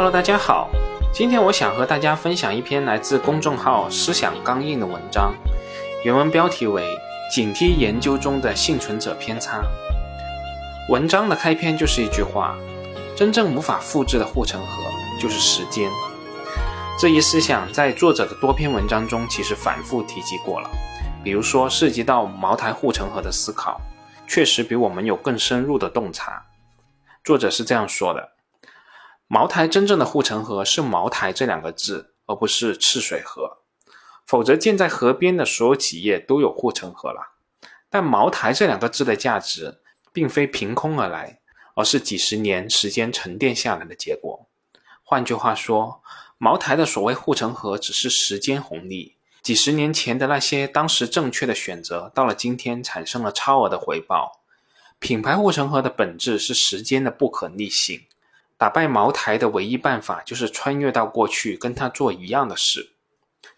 Hello，大家好，今天我想和大家分享一篇来自公众号“思想刚硬”的文章，原文标题为《警惕研究中的幸存者偏差》。文章的开篇就是一句话：“真正无法复制的护城河就是时间。”这一思想在作者的多篇文章中其实反复提及过了，比如说涉及到茅台护城河的思考，确实比我们有更深入的洞察。作者是这样说的。茅台真正的护城河是“茅台”这两个字，而不是赤水河。否则，建在河边的所有企业都有护城河了。但“茅台”这两个字的价值，并非凭空而来，而是几十年时间沉淀下来的结果。换句话说，茅台的所谓护城河，只是时间红利。几十年前的那些当时正确的选择，到了今天产生了超额的回报。品牌护城河的本质是时间的不可逆性。打败茅台的唯一办法就是穿越到过去，跟他做一样的事。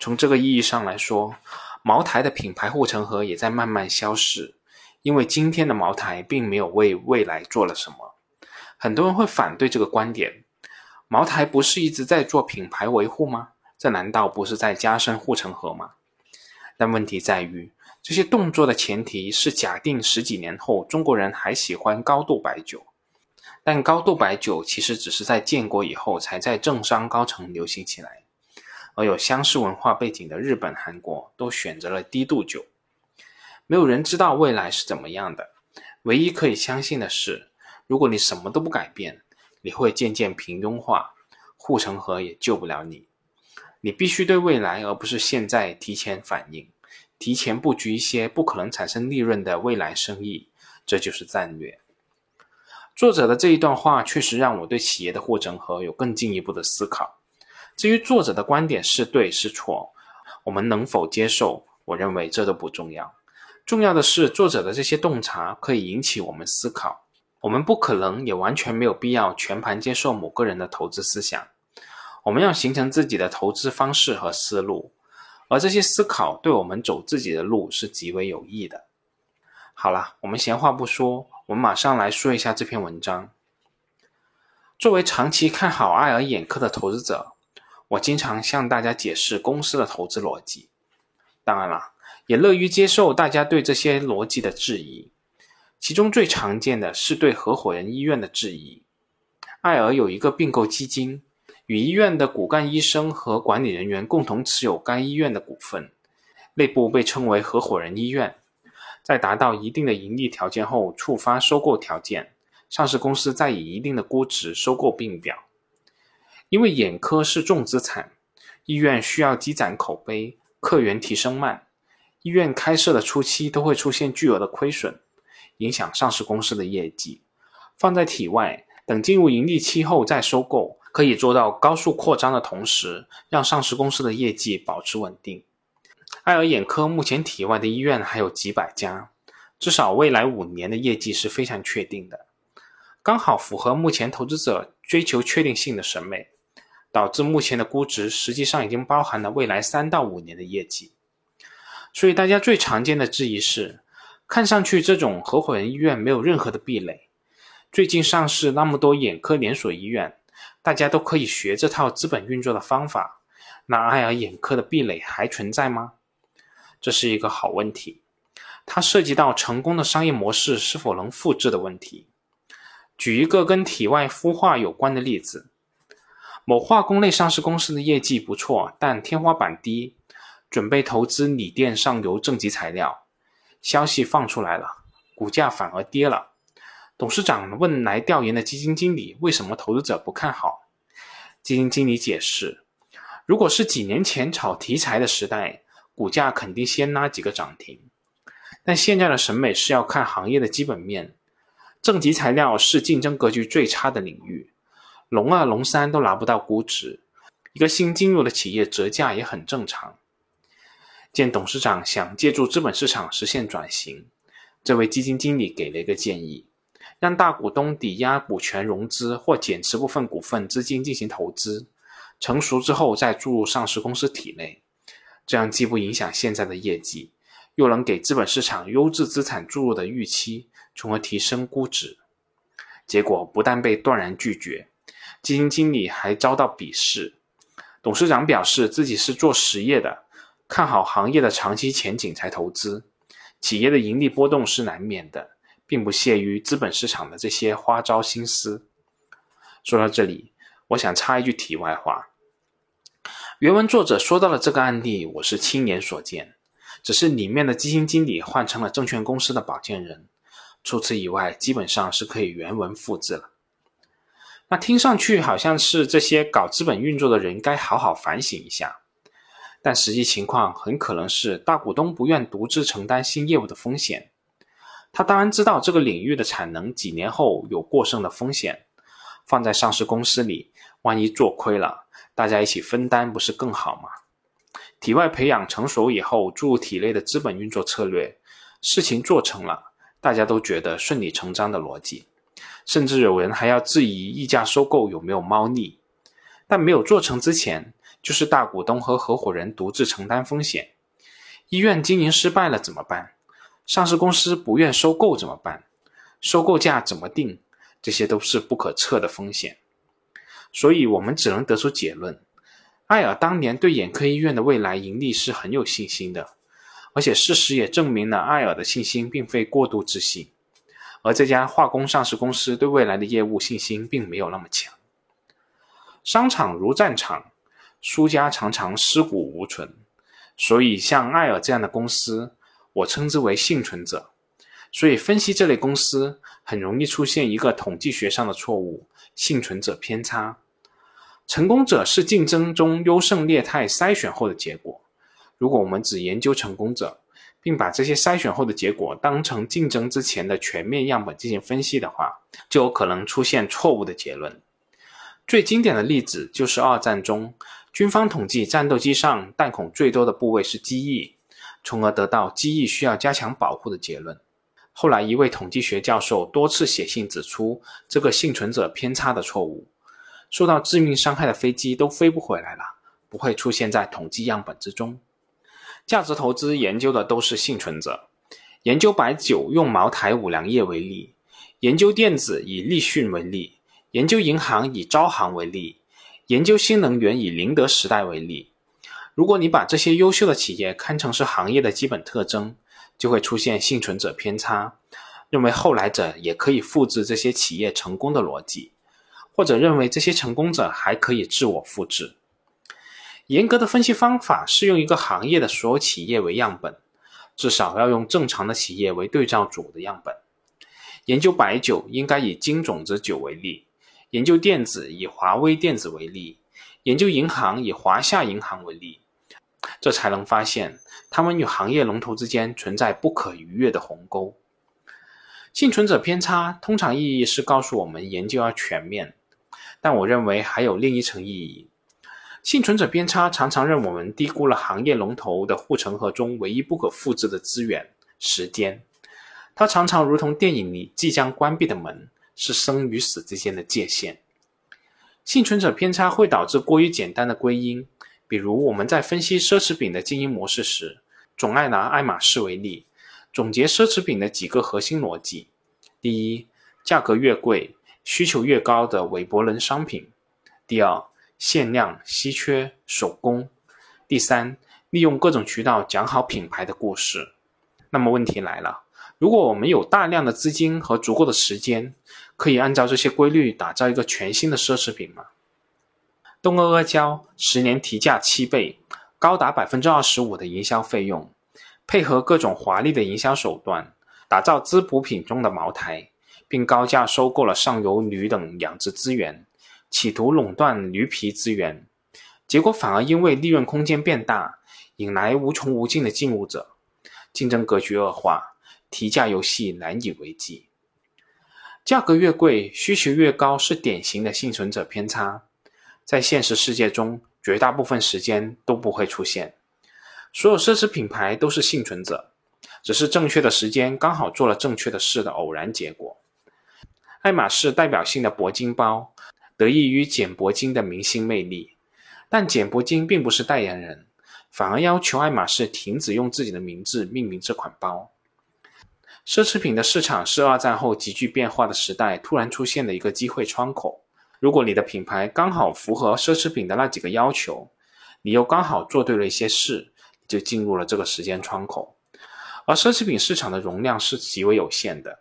从这个意义上来说，茅台的品牌护城河也在慢慢消逝，因为今天的茅台并没有为未来做了什么。很多人会反对这个观点：茅台不是一直在做品牌维护吗？这难道不是在加深护城河吗？但问题在于，这些动作的前提是假定十几年后中国人还喜欢高度白酒。但高度白酒其实只是在建国以后才在政商高层流行起来，而有相似文化背景的日本、韩国都选择了低度酒。没有人知道未来是怎么样的，唯一可以相信的是，如果你什么都不改变，你会渐渐平庸化，护城河也救不了你。你必须对未来而不是现在提前反应，提前布局一些不可能产生利润的未来生意，这就是战略。作者的这一段话确实让我对企业的护城河有更进一步的思考。至于作者的观点是对是错，我们能否接受，我认为这都不重要。重要的是，作者的这些洞察可以引起我们思考。我们不可能也完全没有必要全盘接受某个人的投资思想。我们要形成自己的投资方式和思路，而这些思考对我们走自己的路是极为有益的。好了，我们闲话不说。我们马上来说一下这篇文章。作为长期看好爱尔眼科的投资者，我经常向大家解释公司的投资逻辑。当然了，也乐于接受大家对这些逻辑的质疑。其中最常见的是对合伙人医院的质疑。爱尔有一个并购基金，与医院的骨干医生和管理人员共同持有该医院的股份，内部被称为合伙人医院。在达到一定的盈利条件后，触发收购条件，上市公司再以一定的估值收购并表。因为眼科是重资产，医院需要积攒口碑，客源提升慢，医院开设的初期都会出现巨额的亏损，影响上市公司的业绩。放在体外，等进入盈利期后再收购，可以做到高速扩张的同时，让上市公司的业绩保持稳定。爱尔眼科目前体外的医院还有几百家，至少未来五年的业绩是非常确定的，刚好符合目前投资者追求确定性的审美，导致目前的估值实际上已经包含了未来三到五年的业绩。所以大家最常见的质疑是，看上去这种合伙人医院没有任何的壁垒，最近上市那么多眼科连锁医院，大家都可以学这套资本运作的方法，那爱尔眼科的壁垒还存在吗？这是一个好问题，它涉及到成功的商业模式是否能复制的问题。举一个跟体外孵化有关的例子：某化工类上市公司的业绩不错，但天花板低，准备投资锂电上游正极材料。消息放出来了，股价反而跌了。董事长问来调研的基金经理：“为什么投资者不看好？”基金经理解释：“如果是几年前炒题材的时代。”股价肯定先拉几个涨停，但现在的审美是要看行业的基本面。正极材料是竞争格局最差的领域，龙二、龙三都拿不到估值，一个新进入的企业折价也很正常。见董事长想借助资本市场实现转型，这位基金经理给了一个建议：让大股东抵押股权融资或减持部分股份资金进行投资，成熟之后再注入上市公司体内。这样既不影响现在的业绩，又能给资本市场优质资产注入的预期，从而提升估值。结果不但被断然拒绝，基金经理还遭到鄙视。董事长表示自己是做实业的，看好行业的长期前景才投资。企业的盈利波动是难免的，并不屑于资本市场的这些花招心思。说到这里，我想插一句题外话：原文作者说到了这个案例，我是亲眼所见，只是里面的基金经理换成了证券公司的保荐人，除此以外，基本上是可以原文复制了。那听上去好像是这些搞资本运作的人该好好反省一下，但实际情况很可能是大股东不愿独自承担新业务的风险。他当然知道这个领域的产能几年后有过剩的风险，放在上市公司里，万一做亏了，大家一起分担不是更好吗？体外培养成熟以后注入体内的资本运作策略，事情做成了，大家都觉得顺理成章的逻辑。甚至有人还要质疑溢价收购有没有猫腻，但没有做成之前，就是大股东和合伙人独自承担风险。医院经营失败了怎么办？上市公司不愿收购怎么办？收购价怎么定？这些都是不可测的风险。所以，我们只能得出结论：艾尔当年对眼科医院的未来盈利是很有信心的，而且事实也证明了艾尔的信心并非过度自信。而这家化工上市公司对未来的业务信心并没有那么强。商场如战场，输家常常尸骨无存，所以像艾尔这样的公司，我称之为幸存者。所以分析这类公司，很容易出现一个统计学上的错误——幸存者偏差。成功者是竞争中优胜劣汰筛选后的结果。如果我们只研究成功者，并把这些筛选后的结果当成竞争之前的全面样本进行分析的话，就有可能出现错误的结论。最经典的例子就是二战中，军方统计战斗机上弹孔最多的部位是机翼，从而得到机翼需要加强保护的结论。后来，一位统计学教授多次写信指出这个幸存者偏差的错误，受到致命伤害的飞机都飞不回来了，不会出现在统计样本之中。价值投资研究的都是幸存者，研究白酒用茅台、五粮液为例，研究电子以立讯为例，研究银行以招行为例，研究新能源以宁德时代为例。如果你把这些优秀的企业看成是行业的基本特征，就会出现幸存者偏差，认为后来者也可以复制这些企业成功的逻辑，或者认为这些成功者还可以自我复制。严格的分析方法是用一个行业的所有企业为样本，至少要用正常的企业为对照组的样本。研究白酒应该以金种子酒为例，研究电子以华威电子为例，研究银行以华夏银行为例，这才能发现他们与行业龙头之间存在不可逾越的鸿沟。幸存者偏差通常意义是告诉我们研究要全面，但我认为还有另一层意义。幸存者偏差常常让我们低估了行业龙头的护城河中唯一不可复制的资源——时间。它常常如同电影里即将关闭的门，是生与死之间的界限。幸存者偏差会导致过于简单的归因，比如我们在分析奢侈品的经营模式时，总爱拿爱马仕为例，总结奢侈品的几个核心逻辑：第一，价格越贵，需求越高的韦伯伦商品；第二，限量、稀缺、手工。第三，利用各种渠道讲好品牌的故事。那么问题来了：如果我们有大量的资金和足够的时间，可以按照这些规律打造一个全新的奢侈品吗？东阿阿胶十年提价七倍，高达百分之二十五的营销费用，配合各种华丽的营销手段，打造滋补品中的茅台，并高价收购了上游铝等养殖资源。企图垄断驴皮资源，结果反而因为利润空间变大，引来无穷无尽的进入者，竞争格局恶化，提价游戏难以为继。价格越贵，需求越高，是典型的幸存者偏差，在现实世界中，绝大部分时间都不会出现。所有奢侈品牌都是幸存者，只是正确的时间刚好做了正确的事的偶然结果。爱马仕代表性的铂金包。得益于简铂金的明星魅力，但简铂金并不是代言人，反而要求爱马仕停止用自己的名字命名这款包。奢侈品的市场是二战后急剧变化的时代突然出现的一个机会窗口，如果你的品牌刚好符合奢侈品的那几个要求，你又刚好做对了一些事，就进入了这个时间窗口。而奢侈品市场的容量是极为有限的，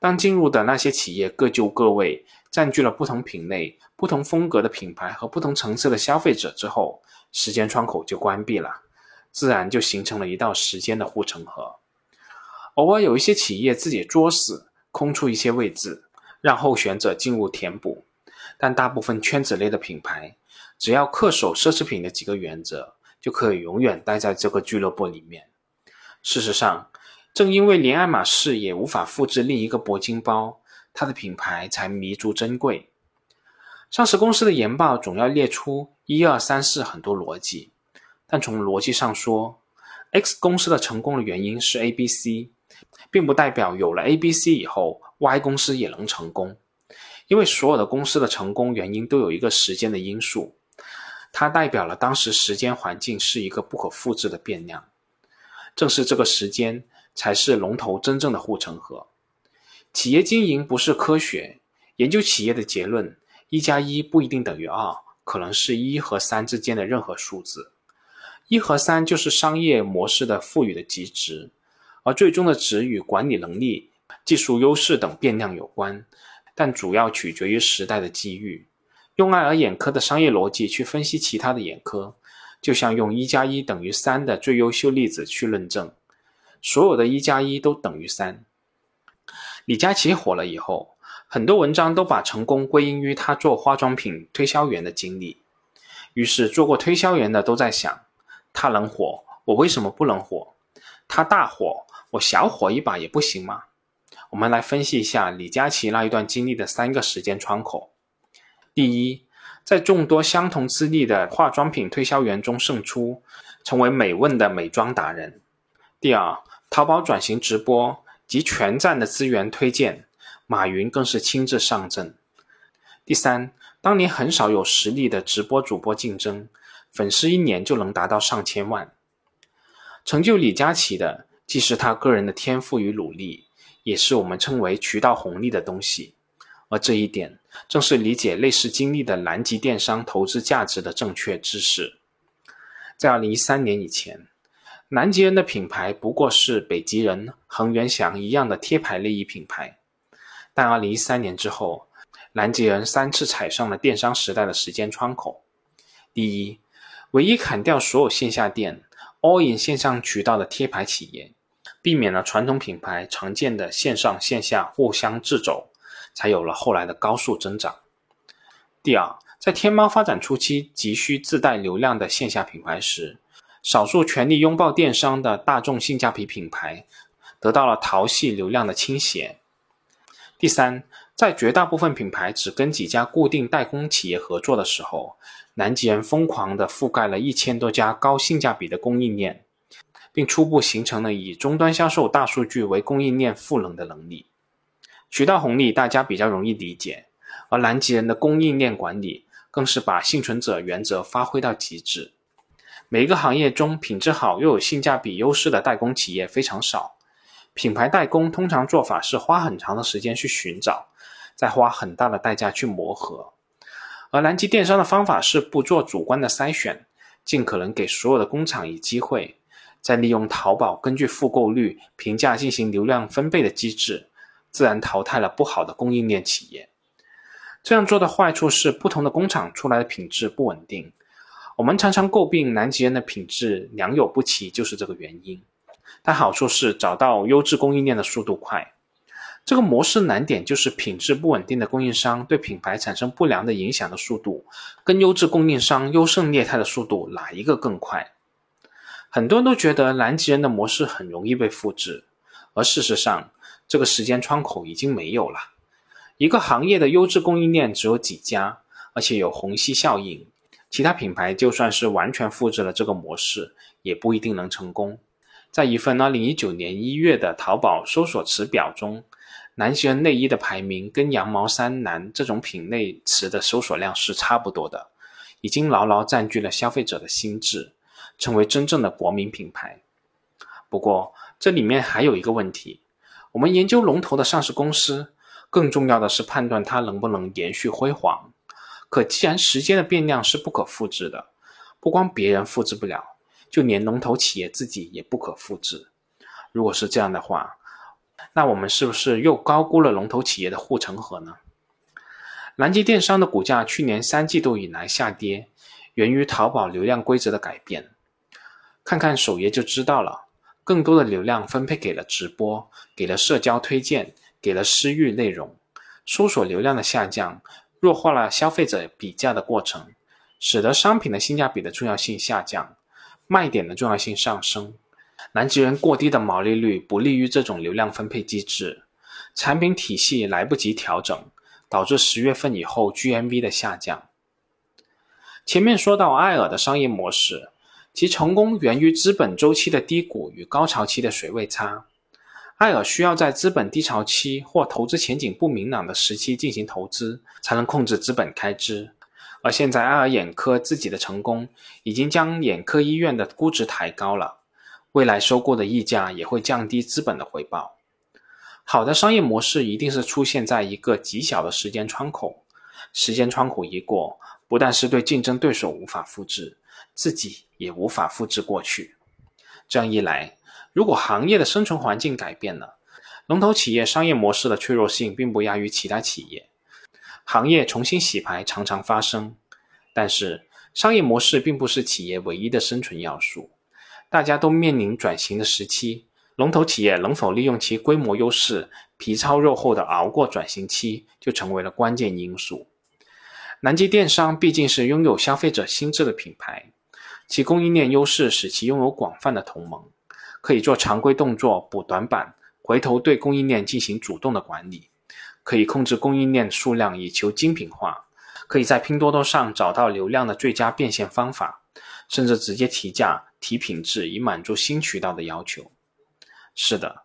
当进入的那些企业各就各位，占据了不同品类、不同风格的品牌和不同层次的消费者之后，时间窗口就关闭了，自然就形成了一道时间的护城河。偶尔有一些企业自己作死，空出一些位置，让候选者进入填补。但大部分圈子内的品牌，只要恪守奢侈品的几个原则，就可以永远待在这个俱乐部里面。事实上，正因为连爱马仕也无法复制另一个铂金包，它的品牌才弥足珍贵。上市公司的研报总要列出一二三四很多逻辑，但从逻辑上说，X 公司的成功的原因是 A、B、C，并不代表有了 A、B、C 以后，Y 公司也能成功。因为所有的公司的成功原因都有一个时间的因素，它代表了当时时间环境是一个不可复制的变量。正是这个时间，才是龙头真正的护城河。企业经营不是科学，研究企业的结论，一加一不一定等于二，可能是一和三之间的任何数字。一和三就是商业模式的赋予的极值，而最终的值与管理能力、技术优势等变量有关。但主要取决于时代的机遇。用爱尔眼科的商业逻辑去分析其他的眼科，就像用一加一等于三的最优秀例子去论证，所有的一加一都等于三。李佳琦火了以后，很多文章都把成功归因于他做化妆品推销员的经历。于是做过推销员的都在想：他能火，我为什么不能火？他大火，我小火一把也不行吗？我们来分析一下李佳琦那一段经历的三个时间窗口。第一，在众多相同资历的化妆品推销员中胜出，成为美问的美妆达人。第二，淘宝转型直播及全站的资源推荐，马云更是亲自上阵。第三，当年很少有实力的直播主播竞争，粉丝一年就能达到上千万。成就李佳琦的，既是他个人的天赋与努力。也是我们称为渠道红利的东西，而这一点正是理解类似经历的南极电商投资价值的正确知识。在二零一三年以前，南极人的品牌不过是北极人恒源祥一样的贴牌内衣品牌，但二零一三年之后，南极人三次踩上了电商时代的时间窗口。第一，唯一砍掉所有线下店，all in 线上渠道的贴牌企业。避免了传统品牌常见的线上线下互相制肘，才有了后来的高速增长。第二，在天猫发展初期，急需自带流量的线下品牌时，少数全力拥抱电商的大众性价比品牌，得到了淘系流量的倾斜。第三，在绝大部分品牌只跟几家固定代工企业合作的时候，南极人疯狂地覆盖了一千多家高性价比的供应链。并初步形成了以终端销售大数据为供应链赋能的能力。渠道红利大家比较容易理解，而南极人的供应链管理更是把幸存者原则发挥到极致。每一个行业中品质好又有性价比优势的代工企业非常少，品牌代工通常做法是花很长的时间去寻找，再花很大的代价去磨合。而南极电商的方法是不做主观的筛选，尽可能给所有的工厂以机会。再利用淘宝根据复购率评价进行流量分配的机制，自然淘汰了不好的供应链企业。这样做的坏处是，不同的工厂出来的品质不稳定。我们常常诟病南极人的品质良莠不齐，就是这个原因。但好处是找到优质供应链的速度快。这个模式难点就是品质不稳定的供应商对品牌产生不良的影响的速度，跟优质供应商优胜劣汰的速度哪一个更快？很多人都觉得南极人的模式很容易被复制，而事实上，这个时间窗口已经没有了。一个行业的优质供应链只有几家，而且有虹吸效应，其他品牌就算是完全复制了这个模式，也不一定能成功。在一份2019年1月的淘宝搜索词表中，南极人内衣的排名跟羊毛衫男这种品类词的搜索量是差不多的，已经牢牢占据了消费者的心智。成为真正的国民品牌。不过，这里面还有一个问题：我们研究龙头的上市公司，更重要的是判断它能不能延续辉煌，可既然时间的变量是不可复制的，不光别人复制不了，就连龙头企业自己也不可复制。如果是这样的话，那我们是不是又高估了龙头企业的护城河呢？南极电商的股价去年三季度以来下跌，源于淘宝流量规则的改变。看看首页就知道了，更多的流量分配给了直播，给了社交推荐，给了私域内容。搜索流量的下降，弱化了消费者比价的过程，使得商品的性价比的重要性下降，卖点的重要性上升。南极人过低的毛利率不利于这种流量分配机制，产品体系来不及调整，导致十月份以后 GMV 的下降。前面说到艾尔的商业模式，其成功源于资本周期的低谷与高潮期的水位差。艾尔需要在资本低潮期或投资前景不明朗的时期进行投资，才能控制资本开支。而现在，爱尔眼科自己的成功已经将眼科医院的估值抬高了，未来收购的溢价也会降低资本的回报。好的商业模式一定是出现在一个极小的时间窗口，时间窗口一过，不但是对竞争对手无法复制，自己也无法复制过去。这样一来，如果行业的生存环境改变了，龙头企业商业模式的脆弱性并不亚于其他企业。行业重新洗牌常常发生，但是商业模式并不是企业唯一的生存要素。大家都面临转型的时期，龙头企业能否利用其规模优势，皮糙肉厚的熬过转型期，就成为了关键因素。南极电商毕竟是拥有消费者心智的品牌，其供应链优势使其拥有广泛的同盟。可以做常规动作补短板，回头对供应链进行主动的管理，可以控制供应链数量以求精品化，可以在拼多多上找到流量的最佳变现方法，甚至直接提价提品质以满足新渠道的要求。是的，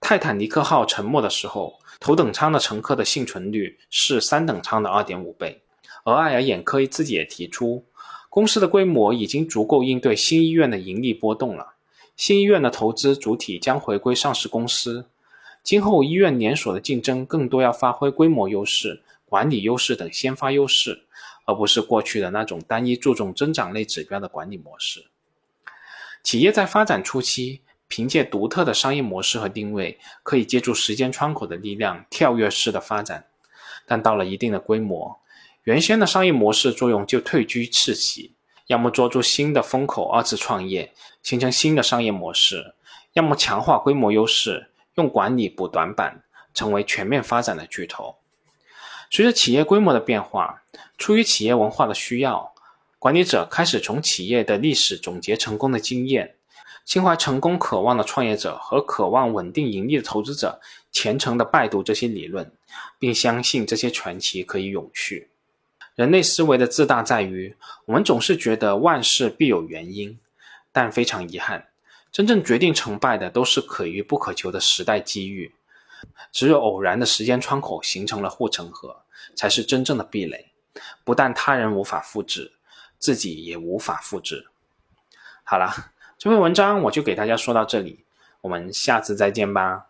泰坦尼克号沉没的时候，头等舱的乘客的幸存率是三等舱的二点五倍，而爱尔眼科自己也提出，公司的规模已经足够应对新医院的盈利波动了。新医院的投资主体将回归上市公司，今后医院连锁的竞争更多要发挥规模优势、管理优势等先发优势，而不是过去的那种单一注重增长类指标的管理模式。企业在发展初期，凭借独特的商业模式和定位，可以借助时间窗口的力量跳跃式的发展，但到了一定的规模，原先的商业模式作用就退居次席。要么抓住新的风口，二次创业，形成新的商业模式；要么强化规模优势，用管理补短板，成为全面发展的巨头。随着企业规模的变化，出于企业文化的需要，管理者开始从企业的历史总结成功的经验，心怀成功渴望的创业者和渴望稳定盈利的投资者，虔诚地拜读这些理论，并相信这些传奇可以永续。人类思维的自大在于，我们总是觉得万事必有原因，但非常遗憾，真正决定成败的都是可遇不可求的时代机遇。只有偶然的时间窗口形成了护城河，才是真正的壁垒。不但他人无法复制，自己也无法复制。好了，这篇文章我就给大家说到这里，我们下次再见吧。